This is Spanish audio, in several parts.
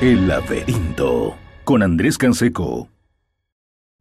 El laberinto con Andrés Canseco.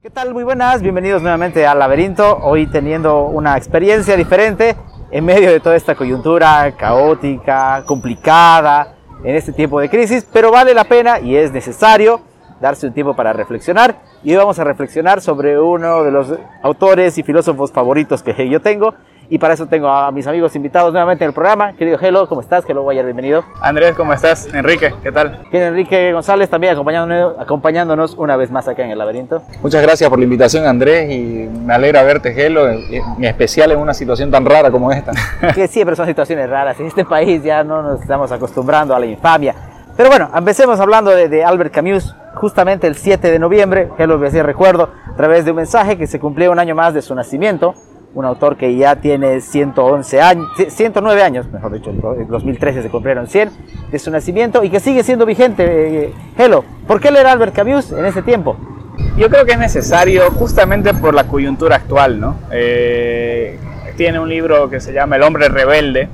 ¿Qué tal? Muy buenas, bienvenidos nuevamente al laberinto. Hoy teniendo una experiencia diferente en medio de toda esta coyuntura caótica, complicada, en este tiempo de crisis, pero vale la pena y es necesario darse un tiempo para reflexionar. Y hoy vamos a reflexionar sobre uno de los autores y filósofos favoritos que yo tengo, y para eso tengo a mis amigos invitados nuevamente en el programa. Querido Hello, ¿cómo estás? Hello Guayar, bienvenido. Andrés, ¿cómo estás? Enrique, ¿qué tal? Bien, Enrique González también acompañándonos, acompañándonos una vez más acá en el laberinto. Muchas gracias por la invitación, Andrés, y me alegra verte, Hello, en especial en una situación tan rara como esta. que siempre son situaciones raras. En este país ya no nos estamos acostumbrando a la infamia. Pero bueno, empecemos hablando de, Albert Camus, justamente el 7 de noviembre, me hacía recuerdo, a través de un mensaje que se cumplía un año más de su nacimiento un autor que ya tiene 111 años, 109 años, mejor dicho, en 2013 se cumplieron 100 de su nacimiento y que sigue siendo vigente. Eh, Hello, ¿por qué leer Albert Camus en ese tiempo? Yo creo que es necesario justamente por la coyuntura actual, ¿no? Eh, tiene un libro que se llama El hombre rebelde,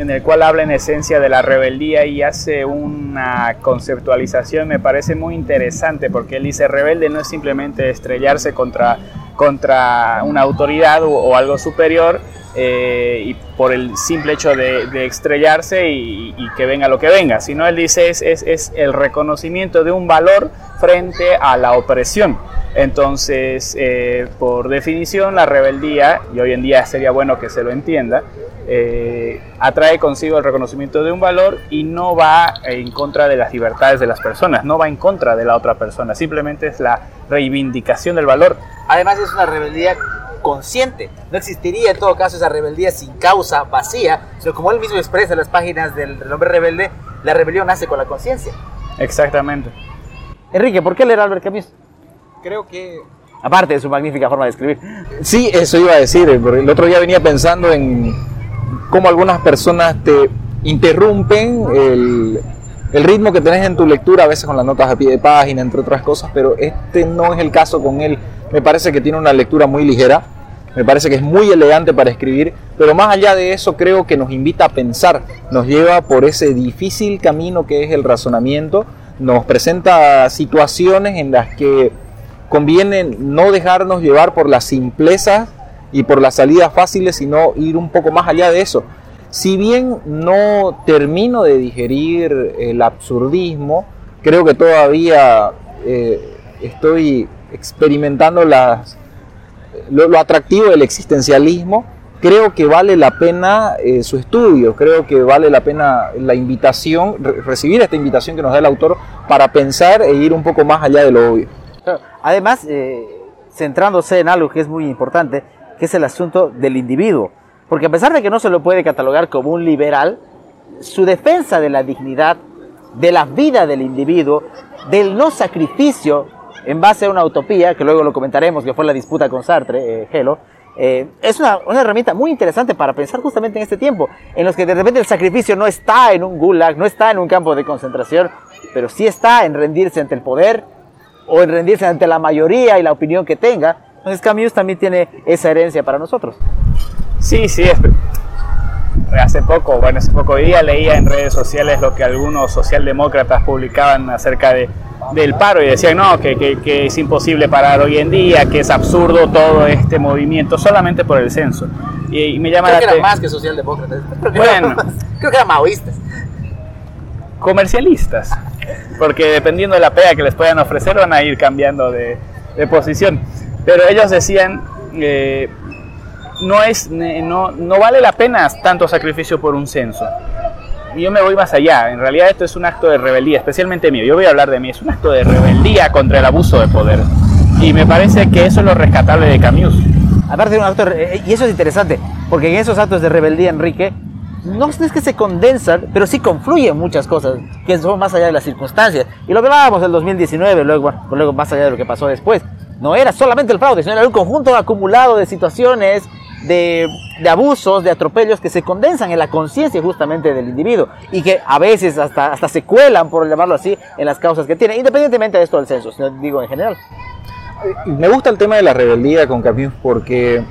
en el cual habla en esencia de la rebeldía y hace una conceptualización, me parece muy interesante, porque él dice, rebelde no es simplemente estrellarse contra contra una autoridad o, algo superior eh, y por el simple hecho de, estrellarse y, que venga lo que venga, sino él dice es, es, el reconocimiento de un valor frente a la opresión. Entonces, eh, por definición, la rebeldía, y hoy en día sería bueno que se lo entienda, eh, atrae consigo el reconocimiento de un valor y no va en contra de las libertades de las personas, no va en contra de la otra persona, simplemente es la reivindicación del valor. Además es una rebeldía consciente, no existiría en todo caso esa rebeldía sin causa, vacía, sino como él mismo expresa en las páginas del, hombre rebelde, la rebelión nace con la conciencia. Exactamente. Enrique, ¿por qué leer Albert Camus? Creo que Aparte de su magnífica forma de escribir. Sí, eso iba a decir. El otro día venía pensando en cómo algunas personas te interrumpen el, ritmo que tenés en tu lectura, a veces con las notas a pie de página, entre otras cosas, pero este no es el caso con él. Me parece que tiene una lectura muy ligera, me parece que es muy elegante para escribir, pero más allá de eso creo que nos invita a pensar, nos lleva por ese difícil camino que es el razonamiento, nos presenta situaciones en las que conviene no dejarnos llevar por las simplezas y por las salidas fáciles, sino ir un poco más allá de eso. Si bien no termino de digerir el absurdismo, creo que todavía eh, estoy experimentando las, lo, atractivo del existencialismo. Creo que vale la pena eh, su estudio, creo que vale la pena la invitación, recibir esta invitación que nos da el autor para pensar e ir un poco más allá de lo obvio. Además, eh, centrándose en algo que es muy importante, que es el asunto del individuo. Porque a pesar de que no se lo puede catalogar como un liberal, su defensa de la dignidad, de la vida del individuo, del no sacrificio en base a una utopía, que luego lo comentaremos, que fue la disputa con Sartre, eh, Gelo, eh, es una, una, herramienta muy interesante para pensar justamente en este tiempo, en los que de repente el sacrificio no está en un gulag, no está en un campo de concentración, pero sí está en rendirse ante el poder o en rendirse ante la mayoría y la opinión que tenga, entonces Camus también tiene esa herencia para nosotros. Sí, sí, hace poco, bueno, hace poco día leía en redes sociales lo que algunos socialdemócratas publicaban acerca de, del paro y decían, no, que, que, es imposible parar hoy en día, que es absurdo todo este movimiento solamente por el censo. Y, me llama creo que eran más que socialdemócratas. Bueno, creo que eran maoístas. Comercialistas, porque dependiendo de la pega que les puedan ofrecer van a ir cambiando de, de posición. Pero ellos decían, eh, no, es, no, no vale la pena tanto sacrificio por un censo. Y yo me voy más allá. En realidad esto es un acto de rebeldía, especialmente mío. Yo voy a hablar de mí. Es un acto de rebeldía contra el abuso de poder. Y me parece que eso es lo rescatable de Camus. Aparte de un acto, eh, y eso es interesante, porque en esos actos de rebeldía, Enrique, no es que se condensan, pero sí confluyen muchas cosas que son más allá de las circunstancias. Y lo hablábamos el 2019, luego, luego más allá de lo que pasó después no era solamente el fraude, sino era un conjunto acumulado de situaciones, de, abusos, de atropellos que se condensan en la conciencia justamente del individuo y que a veces hasta, hasta se cuelan, por llamarlo así, en las causas que tiene, independientemente de esto del censo, sino digo en general. Me gusta el tema de la rebeldía con Camus porque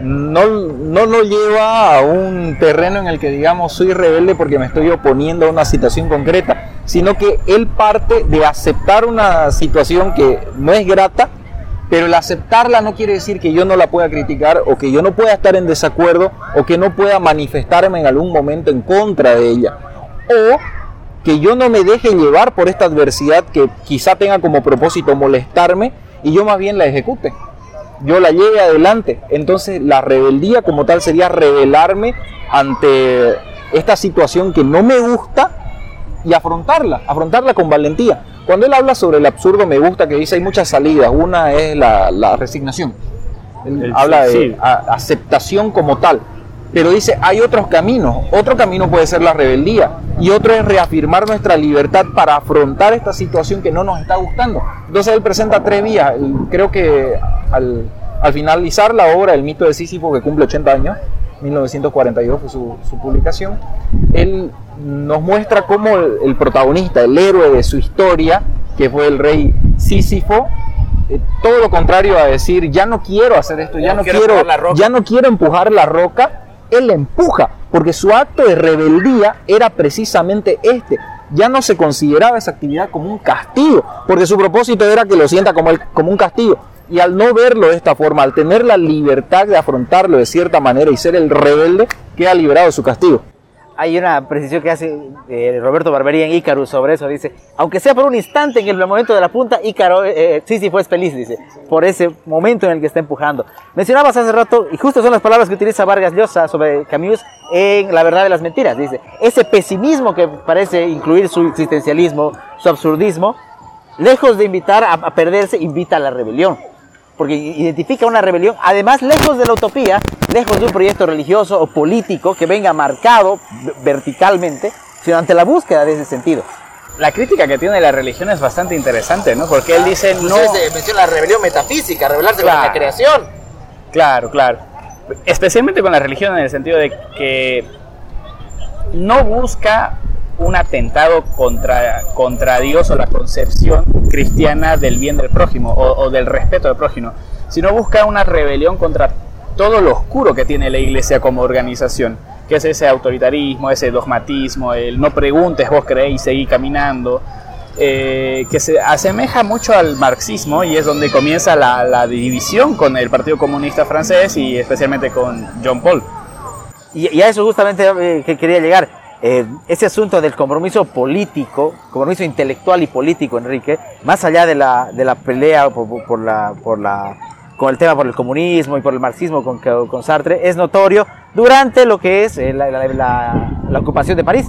no, no lo lleva a un terreno en el que digamos soy rebelde porque me estoy oponiendo a una situación concreta, sino que él parte de aceptar una situación que no es grata, pero el aceptarla no quiere decir que yo no la pueda criticar o que yo no pueda estar en desacuerdo o que no pueda manifestarme en algún momento en contra de ella. O que yo no me deje llevar por esta adversidad que quizá tenga como propósito molestarme y yo más bien la ejecute. Yo la lleve adelante. Entonces la rebeldía como tal sería rebelarme ante esta situación que no me gusta y afrontarla, afrontarla con valentía. Cuando él habla sobre el absurdo me gusta que dice hay muchas salidas. Una es la, resignación. Él habla de aceptación como tal. Pero dice, hay otros caminos. Otro camino puede ser la rebeldía y otro es reafirmar nuestra libertad para afrontar esta situación que no nos está gustando. Entonces él presenta tres vías. Creo que al, finalizar la obra El mito de Sísifo, que cumple 80 años, 1942 fue su, publicación, él nos muestra cómo el, protagonista, el héroe de su historia, que fue el rey Sísifo, eh, todo lo contrario a decir, ya no quiero hacer esto, ya, no, quiero, ya no quiero empujar la roca, él la empuja, porque su acto de rebeldía era precisamente este. Ya no se consideraba esa actividad como un castigo, porque su propósito era que lo sienta como, el, como un castigo. Y al no verlo de esta forma, al tener la libertad de afrontarlo de cierta manera y ser el rebelde, queda liberado de su castigo hay una precisión que hace eh, Roberto Barbería en Ícaro sobre eso. Dice, aunque sea por un instante en el momento de la punta, Ícaro, eh, eh, sí, sí, fue feliz, dice, por ese momento en el que está empujando. Mencionabas hace rato, y justo son las palabras que utiliza Vargas Llosa sobre Camus en La verdad de las mentiras. Dice, ese pesimismo que parece incluir su existencialismo, su absurdismo, lejos de invitar a perderse, invita a la rebelión porque identifica una rebelión, además lejos de la utopía, lejos de un proyecto religioso o político que venga marcado verticalmente, sino ante la búsqueda de ese sentido. La crítica que tiene la religión es bastante interesante, ¿no? Porque él dice no... Se menciona la rebelión metafísica, rebelarse con la creación. Claro, claro. Especialmente con la religión en el sentido de que no busca un atentado contra, contra Dios o la concepción cristiana del bien del prójimo o, del respeto del prójimo, sino busca una rebelión contra todo lo oscuro que tiene la iglesia como organización, que es ese autoritarismo, ese dogmatismo, el no preguntes, vos creéis, seguí caminando, eh, que se asemeja mucho al marxismo y es donde comienza la, división con el Partido Comunista francés y especialmente con John Paul. Y, a eso justamente eh, que quería llegar. Eh, ese asunto del compromiso político, compromiso intelectual y político, Enrique, más allá de la, de la pelea por, la, por la, con el tema por el comunismo y por el marxismo con, con Sartre, es notorio durante lo que es eh, la, la, ocupación de París.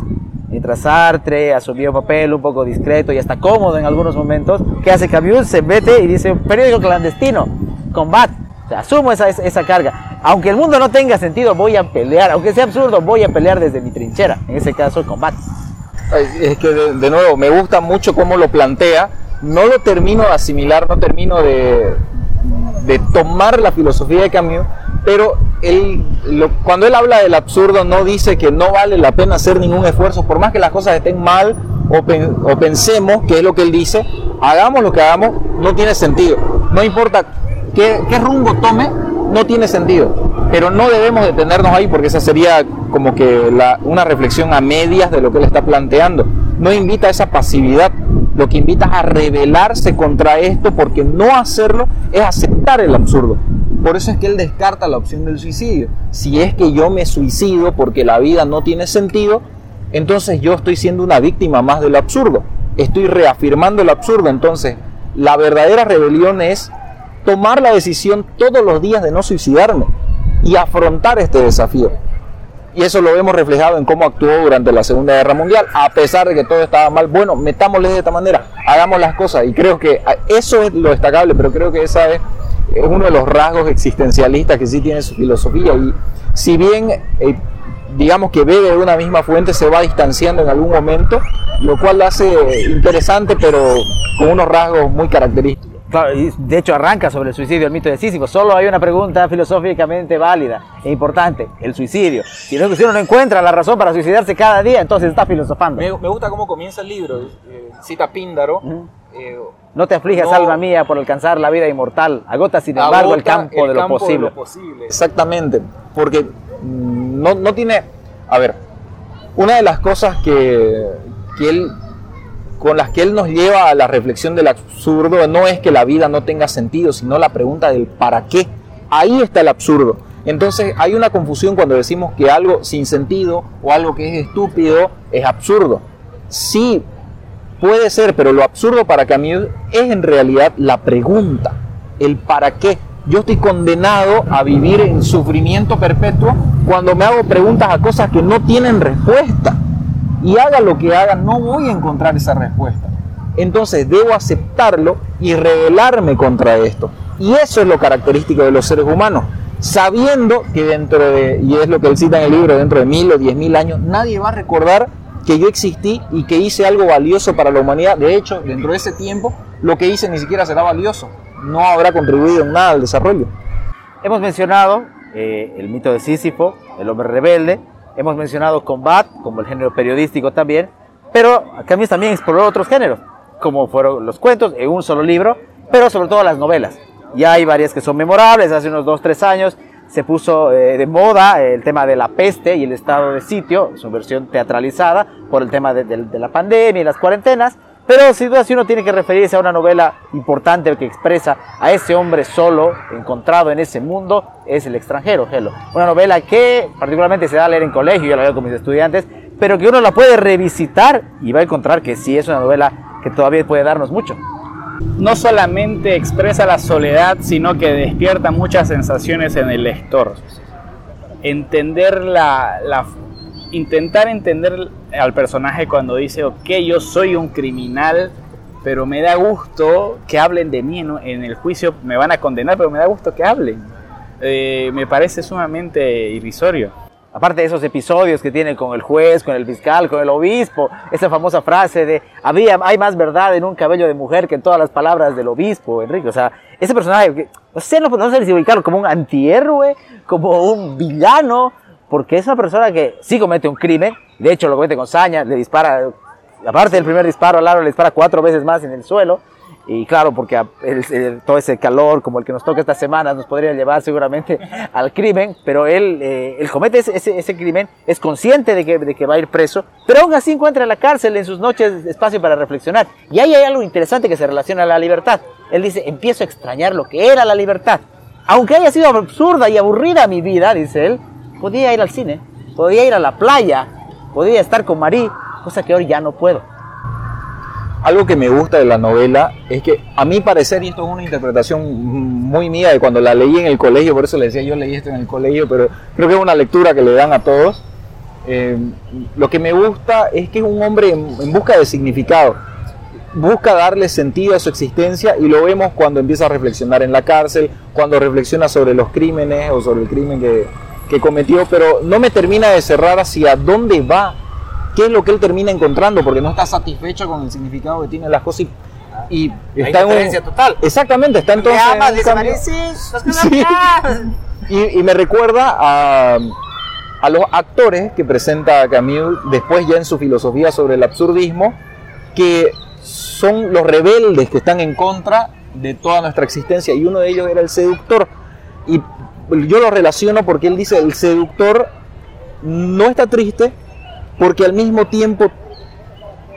Mientras Sartre asumió un papel un poco discreto y hasta cómodo en algunos momentos, que hace Camus se mete y dice, periódico clandestino, combat, asumo esa, esa carga aunque el mundo no tenga sentido, voy a pelear. Aunque sea absurdo, voy a pelear desde mi trinchera. En ese caso, combate. Es que de, nuevo, me gusta mucho cómo lo plantea. No lo termino de asimilar, no termino de, de tomar la filosofía de Camus, pero él, cuando él habla del absurdo no dice que no vale la pena hacer ningún esfuerzo, por más que las cosas estén mal o, o pensemos, que es lo que él dice, hagamos lo que hagamos, no tiene sentido. No importa qué, qué rumbo tome, no tiene sentido. Pero no debemos detenernos ahí porque esa sería como que una reflexión a medias de lo que él está planteando. No invita a esa pasividad, lo que invita a rebelarse contra esto porque no hacerlo es aceptar el absurdo. Por eso es que él descarta la opción del suicidio. Si es que yo me suicido porque la vida no tiene sentido, entonces yo estoy siendo una víctima más del absurdo. Estoy reafirmando el absurdo. Entonces, la verdadera rebelión es tomar la decisión todos los días de no suicidarme y afrontar este desafío. Y eso lo vemos reflejado en cómo actuó durante la Segunda Guerra Mundial, a pesar de que todo estaba mal. Bueno, metámosle de esta manera, hagamos las cosas. Y creo que eso es lo destacable, pero creo que esa es, uno de los rasgos existencialistas que sí tiene su filosofía. Y si bien, eh, digamos que bebe de una misma fuente, se va distanciando en algún momento, lo cual lo hace interesante, pero con unos rasgos muy característicos de hecho arranca sobre el suicidio, el mito de Sísifo. Solo hay una pregunta filosóficamente válida e importante, el suicidio. Si uno, no encuentra la razón para suicidarse cada día, entonces está filosofando. Me, gusta cómo comienza el libro, eh, cita Píndaro. Eh, no te aflijas, alma mía, por alcanzar la vida inmortal. Agota, sin embargo, el campo, de, lo posible. Exactamente, porque no, no tiene... A ver, una de las cosas que, que él con las que él nos lleva a la reflexión del absurdo no es que la vida no tenga sentido, sino la pregunta del para qué. Ahí está el absurdo. Entonces hay una confusión cuando decimos que algo sin sentido o algo que es estúpido es absurdo. Sí, puede ser, pero lo absurdo para Camus es en realidad la pregunta, el para qué. Yo estoy condenado a vivir en sufrimiento perpetuo cuando me hago preguntas a cosas que no tienen respuesta. Y haga lo que haga, no voy a encontrar esa respuesta. Entonces debo aceptarlo y rebelarme contra esto. Y eso es lo característico de los seres humanos. Sabiendo que dentro de, y es lo que él cita en el libro, dentro de mil o diez mil años, nadie va a recordar que yo existí y que hice algo valioso para la humanidad. De hecho, dentro de ese tiempo, lo que hice ni siquiera será valioso. No habrá contribuido en nada al desarrollo. Hemos mencionado eh, el mito de Sísifo, el hombre rebelde. Hemos mencionado Combat, como el género periodístico también. Pero Camus también exploró otros géneros, como fueron los cuentos en un solo libro, pero sobre todo las novelas. Ya hay varias que son memorables. Hace unos 2-3 años se puso eh, de moda el tema de la peste y el estado de sitio, su versión teatralizada por el tema de, de, de la pandemia y las cuarentenas. Pero sin duda si uno tiene que referirse a una novela importante que expresa a ese hombre solo encontrado en ese mundo, es El extranjero, Hello. Una novela que particularmente se da a leer en colegio, yo la leo con mis estudiantes, pero que uno la puede revisitar y va a encontrar que sí es una novela que todavía puede darnos mucho. No solamente expresa la soledad, sino que despierta muchas sensaciones en el lector. Entender la intentar entender al personaje cuando dice, ok, yo soy un criminal, pero me da gusto que hablen de mí ¿no? en el juicio, me van a condenar, pero me da gusto que hablen. Eh, me parece sumamente irrisorio. Aparte de esos episodios que tiene con el juez, con el fiscal, con el obispo, esa famosa frase de había, hay más verdad en un cabello de mujer que en todas las palabras del obispo, Enrique. O sea, ese personaje, no sé, no, no sé si como un antihéroe, como un villano, porque es una persona que sí comete un crimen, de hecho lo comete con saña, le dispara, aparte del primer disparo al aro, le dispara cuatro veces más en el suelo, y claro, porque el, el, todo ese calor como el que nos toca estas semanas nos podría llevar seguramente al crimen, pero él, eh, él comete ese, ese, ese, crimen, es consciente de que, de que va a ir preso, pero aún así encuentra en la cárcel en sus noches espacio para reflexionar. Y ahí hay algo interesante que se relaciona a la libertad. Él dice, empiezo a extrañar lo que era la libertad. Aunque haya sido absurda y aburrida mi vida, dice él, podía ir al cine, podía ir a la playa, podía estar con Marí, cosa que hoy ya no puedo. Algo que me gusta de la novela es que, a mi parecer, y esto es una interpretación muy mía de cuando la leí en el colegio, por eso le decía yo leí esto en el colegio, pero creo que es una lectura que le dan a todos. Eh, lo que me gusta es que es un hombre en, en busca de significado, busca darle sentido a su existencia y lo vemos cuando empieza a reflexionar en la cárcel, cuando reflexiona sobre los crímenes o sobre el crimen que, que cometió, pero no me termina de cerrar hacia dónde va, qué es lo que él termina encontrando, porque no está satisfecho con el significado que tienen las cosas y, y está en un, total. Exactamente, está entonces. Amas, en sí. y, y, me recuerda a, a los actores que presenta Camus después ya en su filosofía sobre el absurdismo, que son los rebeldes que están en contra de toda nuestra existencia y uno de ellos era el seductor. Y yo lo relaciono porque él dice, el seductor no está triste porque al mismo tiempo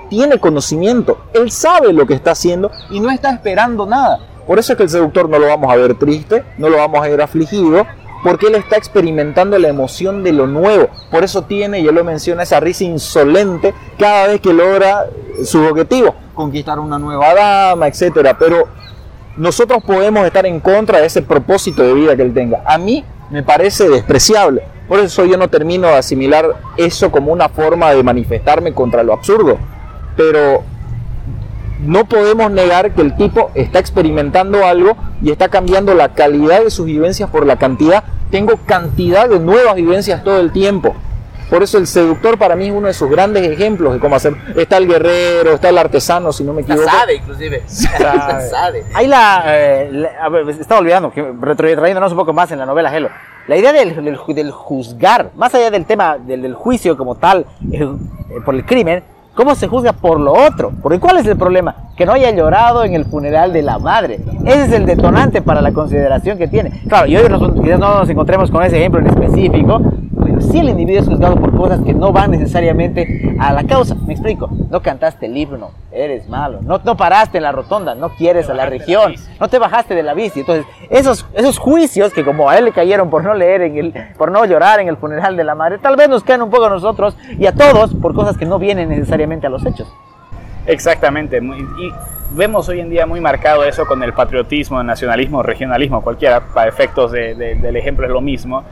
tiene conocimiento, él sabe lo que está haciendo y no está esperando nada. Por eso es que el seductor no lo vamos a ver triste, no lo vamos a ver afligido, porque él está experimentando la emoción de lo nuevo. Por eso tiene, y él lo menciona, esa risa insolente cada vez que logra su objetivo, conquistar una nueva dama, etcétera. Pero nosotros podemos estar en contra de ese propósito de vida que él tenga. A mí me parece despreciable. Por eso yo no termino de asimilar eso como una forma de manifestarme contra lo absurdo. Pero no podemos negar que el tipo está experimentando algo y está cambiando la calidad de sus vivencias por la cantidad. Tengo cantidad de nuevas vivencias todo el tiempo. Por eso el seductor para mí es uno de sus grandes ejemplos de cómo hacer. Está el guerrero, está el artesano, si no me equivoco. Sabe, inclusive. Sabe. Ahí la, eh, la, ver, estaba olvidando, que retrotrayéndonos un poco más en la novela Hello. La idea del, del, del juzgar, más allá del tema del, del juicio como tal, eh, por el crimen, ¿Cómo se juzga por lo otro? Porque ¿cuál es el problema? Que no haya llorado en el funeral de la madre. Ese es el detonante para la consideración que tiene. Claro, y hoy nos, quizás no nos encontremos con ese ejemplo en específico, sí el individuo es juzgado por cosas que no van necesariamente a la causa. Me explico, no cantaste el himno, eres malo, no, no paraste en la rotonda, no quieres a la región, no te bajaste de la bici. Entonces, esos, esos juicios que como a él le cayeron por no leer, en el, por no llorar en el funeral de la madre, tal vez nos caen un poco a nosotros y a todos por cosas que no vienen necesariamente a los hechos. Exactamente, y vemos hoy en día muy marcado eso con el patriotismo, el nacionalismo, regionalismo, cualquiera, para efectos del ejemplo es lo mismo.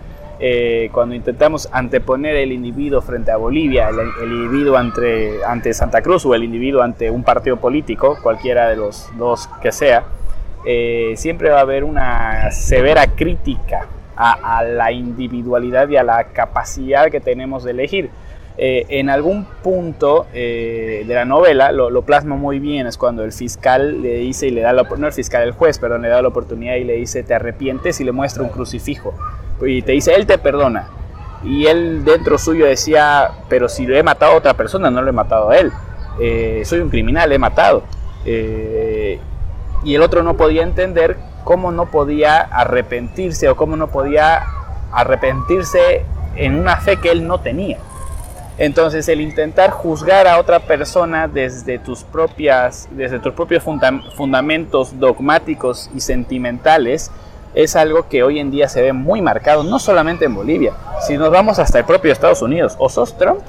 Eh, cuando intentamos anteponer el individuo frente a Bolivia, el, individuo ante, ante, Santa Cruz o el individuo ante un partido político, cualquiera de los dos que sea, eh, siempre va a haber una severa crítica a, a la individualidad y a la capacidad que tenemos de elegir. Eh, en algún punto eh, de la novela lo, lo, plasma muy bien, es cuando el fiscal le dice y le da la, no el fiscal, el juez, perdón, le da la oportunidad y le dice te arrepientes y le muestra un crucifijo y te dice él te perdona y él dentro suyo decía pero si lo he matado a otra persona no lo he matado a él, eh, soy un criminal, he matado y el otro no podía entender cómo no podía arrepentirse o cómo no podía arrepentirse en una fe que él no tenía. Entonces el intentar juzgar a otra persona desde tus, propias, desde tus propios fundamentos dogmáticos y sentimentales es algo que hoy en día se ve muy marcado, no solamente en Bolivia, si nos vamos hasta el propio Estados Unidos, o sos Trump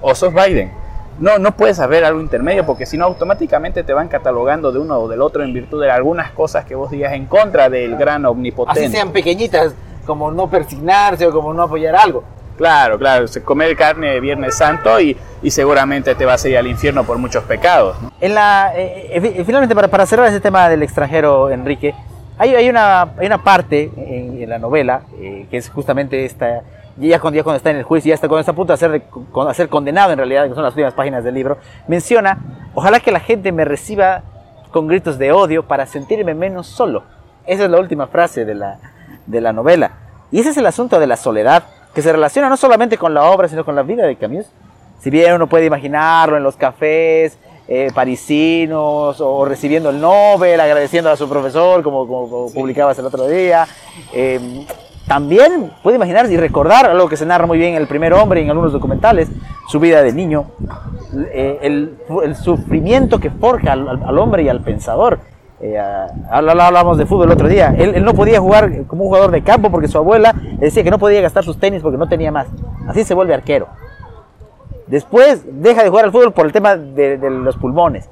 o sos Biden. No, no puedes haber algo intermedio porque si no automáticamente te van catalogando de uno o del otro en virtud de algunas cosas que vos digas en contra del gran omnipotente. Así sean pequeñitas, como no persignarse o como no apoyar algo. Claro, claro, comer carne de Viernes Santo y, y, seguramente te vas a ir al infierno por muchos pecados. En la, eh, eh, finalmente, para, para, cerrar ese tema del extranjero, Enrique, hay, una, parte en, la novela eh, que es justamente esta, ya cuando, ya está en el juicio, ya está, cuando está a punto de ser, de ser condenado en realidad, que son las últimas páginas del libro, menciona, ojalá que la gente me reciba con gritos de odio para sentirme menos solo. Esa es la última frase de la novela. Y ese es el asunto de la soledad que se relaciona no solamente con la obra, sino con la vida de Camus. Si bien uno puede imaginarlo en los cafés eh, parisinos o recibiendo el Nobel, agradeciendo a su profesor, como, como, publicabas el otro día, eh, también puede imaginar y recordar algo que se narra muy bien en El primer hombre y en algunos documentales, su vida de niño, eh, el, el, sufrimiento que forja al, al hombre y al pensador eh, hablábamos de fútbol el otro día. Él, no podía jugar como un jugador de campo porque su abuela decía que no podía gastar sus tenis porque no tenía más. Así se vuelve arquero. Después deja de jugar al fútbol por el tema de, los pulmones.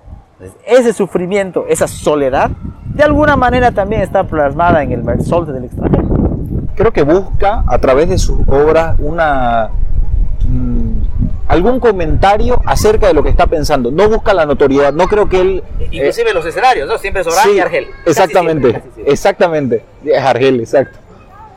ese sufrimiento, esa soledad, de alguna manera también está plasmada en el sol del extranjero. Creo que busca a través de su obra una algún comentario acerca de lo que está pensando. No busca la notoriedad, no creo que él... Inclusive los escenarios, ¿no? Siempre es Orán y Argel. Exactamente, exactamente. Es Argel, exacto.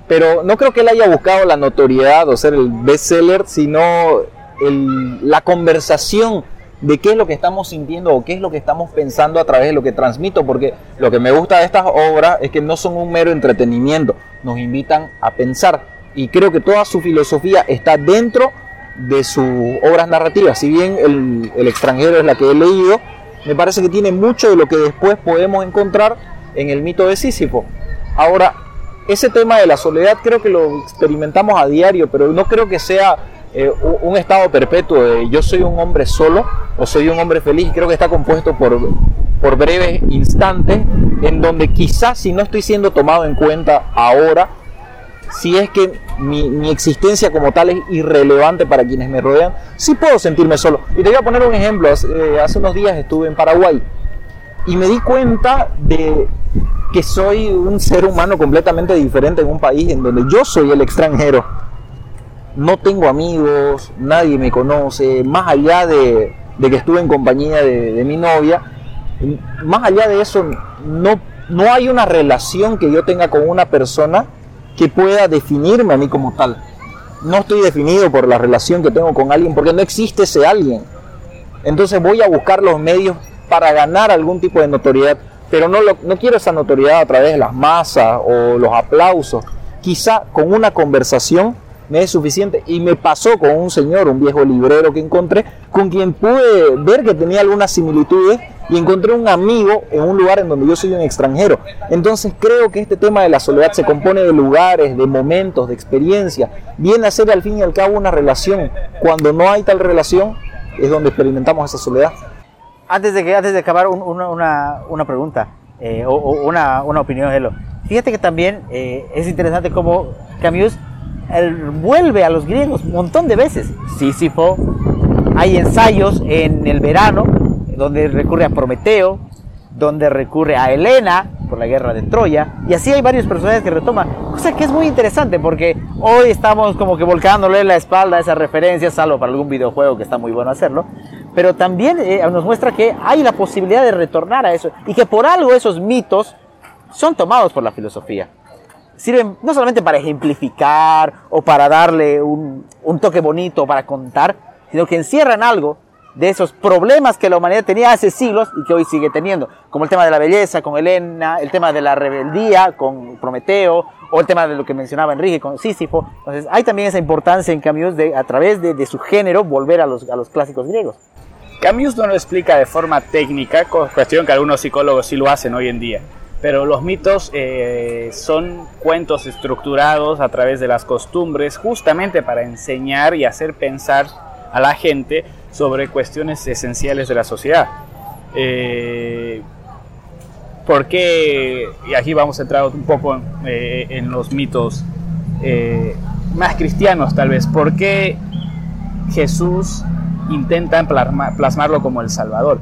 Pero no creo que él haya buscado la notoriedad o ser el bestseller, sino el, la conversación de qué es lo que estamos sintiendo o qué es lo que estamos pensando a través de lo que transmito, porque lo que me gusta de estas obras es que no son un mero entretenimiento, nos invitan a pensar y creo que toda su filosofía está dentro de sus obras narrativas. Si bien el, extranjero es la que he leído, me parece que tiene mucho de lo que después podemos encontrar en el mito de Sísifo. Ahora, ese tema de la soledad creo que lo experimentamos a diario, pero no creo que sea eh, un estado perpetuo de yo soy un hombre solo o soy un hombre feliz. Creo que está compuesto por, por breves instantes en donde quizás si no estoy siendo tomado en cuenta ahora, si es que mi, existencia como tal es irrelevante para quienes me rodean, sí puedo sentirme solo. Y te voy a poner un ejemplo. Eh, hace unos días estuve en Paraguay y me di cuenta de que soy un ser humano completamente diferente en un país en donde yo soy el extranjero. No tengo amigos, nadie me conoce, más allá de, que estuve en compañía de, de mi novia, más allá de eso, no, no hay una relación que yo tenga con una persona que pueda definirme a mí como tal. No estoy definido por la relación que tengo con alguien porque no existe ese alguien. Entonces voy a buscar los medios para ganar algún tipo de notoriedad, pero no, no quiero esa notoriedad a través de las masas o los aplausos. Quizá con una conversación me es suficiente. Y me pasó con un señor, un viejo librero que encontré, con quien pude ver que tenía algunas similitudes y encontré un amigo en un lugar en donde yo soy un extranjero. Entonces creo que este tema de la soledad se compone de lugares, de momentos, de experiencia. Viene a ser al fin y al cabo una relación. Cuando no hay tal relación es donde experimentamos esa soledad. Antes de, que, antes de acabar, un- una, una, pregunta eh, o, una, una opinión, Elo. Fíjate que también eh, es interesante cómo Camus vuelve a los griegos un montón de veces. Sísifo, hay ensayos en el verano donde recurre a Prometeo, donde recurre a Helena por la guerra de Troya, y así hay varios personajes que retoman, cosa que es muy interesante porque hoy estamos como que volcándole la espalda a esas referencias, salvo para algún videojuego que está muy bueno hacerlo, pero también eh, nos muestra que hay la posibilidad de retornar a eso y que por algo esos mitos son tomados por la filosofía. Sirven no solamente para ejemplificar o para darle un, un toque bonito para contar, sino que encierran algo de esos problemas que la humanidad tenía hace siglos y que hoy sigue teniendo, como el tema de la belleza con Helena, el tema de la rebeldía con Prometeo, o el tema de lo que mencionaba Enrique con Sísifo. Entonces hay también esa importancia en Camus de, a través de, de su género, volver a los, a los clásicos griegos. Camus no lo explica de forma técnica, cuestión que algunos psicólogos sí lo hacen hoy en día. Pero los mitos eh, son cuentos estructurados a través de las costumbres, justamente para enseñar y hacer pensar a la gente sobre cuestiones esenciales de la sociedad. Eh, ¿Por qué? Y aquí vamos a entrar un poco eh, en los mitos más cristianos, tal vez. ¿Por qué Jesús intentan plasma- plasmarlo como el Salvador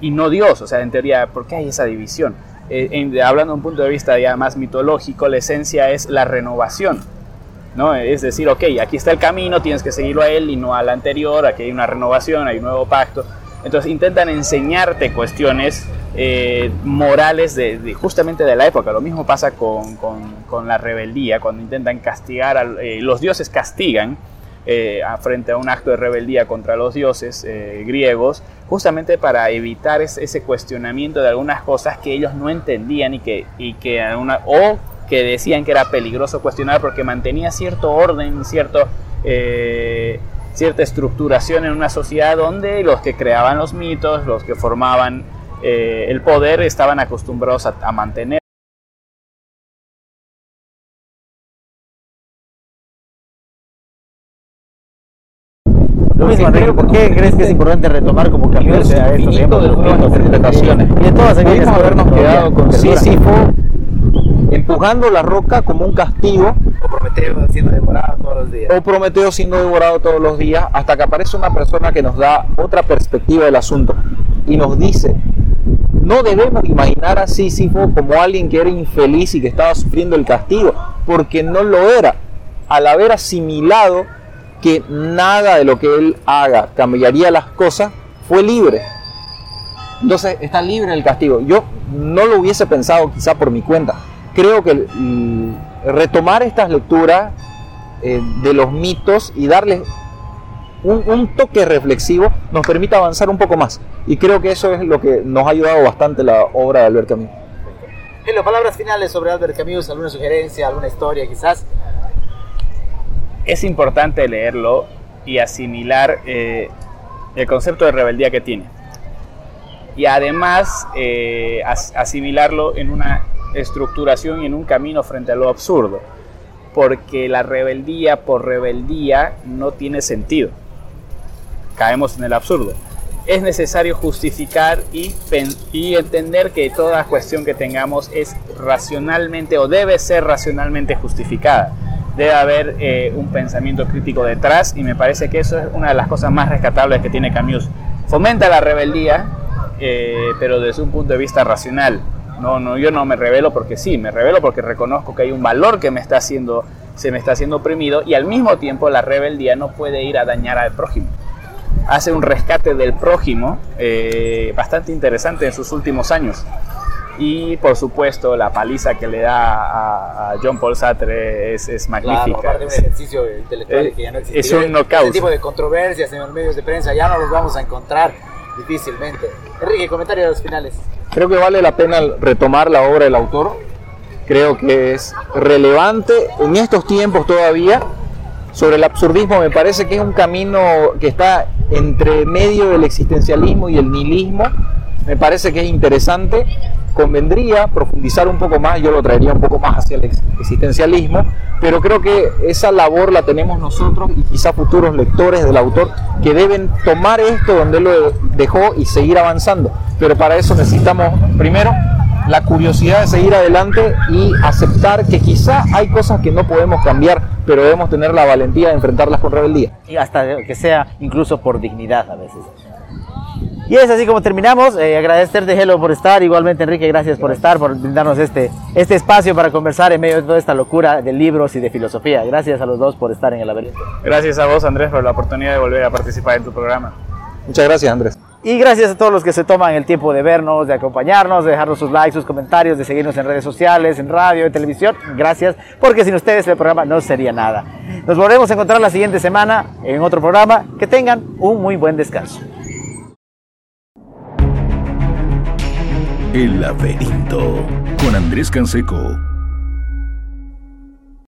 y no Dios? O sea, en teoría, ¿por qué hay esa división? Eh, en- hablando de un punto de vista ya más mitológico, la esencia es la renovación. ¿no? Es decir, ok, aquí está el camino, tienes que seguirlo a él y no al anterior, aquí hay una renovación, hay un nuevo pacto. Entonces intentan enseñarte cuestiones eh, morales de, justamente de la época. Lo mismo pasa con, con- la rebeldía, cuando intentan castigar, eh, los dioses castigan eh, frente a un acto de rebeldía contra los dioses eh, griegos, justamente para evitar es- ese cuestionamiento de algunas cosas que ellos no entendían y que, y que o que decían que era peligroso cuestionar porque mantenía cierto orden, cierto, eh, cierta estructuración en una sociedad donde los que creaban los mitos, los que formaban el poder, estaban acostumbrados a mantener. ¿Por qué crees que es importante retomar como Camus a estos ejemplos de los nuevas mitos? interpretaciones. Y de todas aquellas Pudimos habernos quedado que con. Sísifo empujando la roca como un castigo O Prometeo siendo devorado todos los días. o Prometeo siendo devorado todos los días hasta que aparece una persona que nos da otra perspectiva del asunto y nos dice no debemos imaginar a Sísifo como alguien que era infeliz y que estaba sufriendo el castigo porque no lo era al haber asimilado que nada de lo que él haga cambiaría las cosas fue libre entonces está libre del castigo. Yo no lo hubiese pensado quizá por mi cuenta. Creo que retomar estas lecturas eh, de los mitos y darles un, un toque reflexivo nos permite avanzar un poco más. Y creo que eso es lo que nos ha ayudado bastante la obra de Albert Camus. Elo, palabras finales sobre Albert Camus, alguna sugerencia, alguna historia quizás. Es importante leerlo y asimilar eh, el concepto de rebeldía que tiene. Y además eh, as- asimilarlo en una estructuración y en un camino frente a lo absurdo. Porque la rebeldía por rebeldía no tiene sentido. Caemos en el absurdo. Es necesario justificar y entender que toda cuestión que tengamos es racionalmente o debe ser racionalmente justificada. Debe haber eh, un pensamiento crítico detrás y me parece que eso es una de las cosas más rescatables que tiene Camus. Fomenta la rebeldía, eh, pero desde un punto de vista racional. No, no, yo no me revelo porque sí, me revelo porque reconozco que hay un valor que me está haciendo, se me está haciendo oprimido y al mismo tiempo la rebeldía no puede ir a dañar al prójimo. Hace un rescate del prójimo eh, bastante interesante en sus últimos años. Y por supuesto la paliza que le da a, a John Paul Sartre es, es Claro, magnífica. aparte de un ejercicio intelectual Eh, que ya no existe. es un knockout. Este tipo de controversias en los medios de prensa ya no los vamos a encontrar difícilmente. Enrique, comentarios finales. Creo que vale la pena retomar la obra del autor. Creo que es relevante en estos tiempos todavía. Sobre el absurdismo me parece que es un camino que está entre medio del existencialismo y el nihilismo me parece que es interesante. Convendría profundizar un poco más, yo lo traería un poco más hacia el existencialismo, pero creo que esa labor la tenemos nosotros y quizá futuros lectores del autor que deben tomar esto donde lo dejó y seguir avanzando. Pero para eso necesitamos primero la curiosidad de seguir adelante y aceptar que quizá hay cosas que no podemos cambiar, pero debemos tener la valentía de enfrentarlas con rebeldía. Y hasta que sea incluso por dignidad a veces. Y es así como terminamos. Eh, agradecerte, Hello, por estar. Igualmente, Enrique, gracias por estar, por brindarnos este, este espacio para conversar en medio de toda esta locura de libros y de filosofía. Gracias a los dos por estar en el laberinto. Gracias a vos, Andrés, por la oportunidad de volver a participar en tu programa. Muchas gracias, Andrés. Y gracias a todos los que se toman el tiempo de vernos, de acompañarnos, de dejarnos sus likes, sus comentarios, de seguirnos en redes sociales, en radio, en televisión. Gracias, porque sin ustedes el programa no sería nada. Nos volvemos a encontrar la siguiente semana en otro programa. Que tengan un muy buen descanso. El laberinto con Andrés Canseco.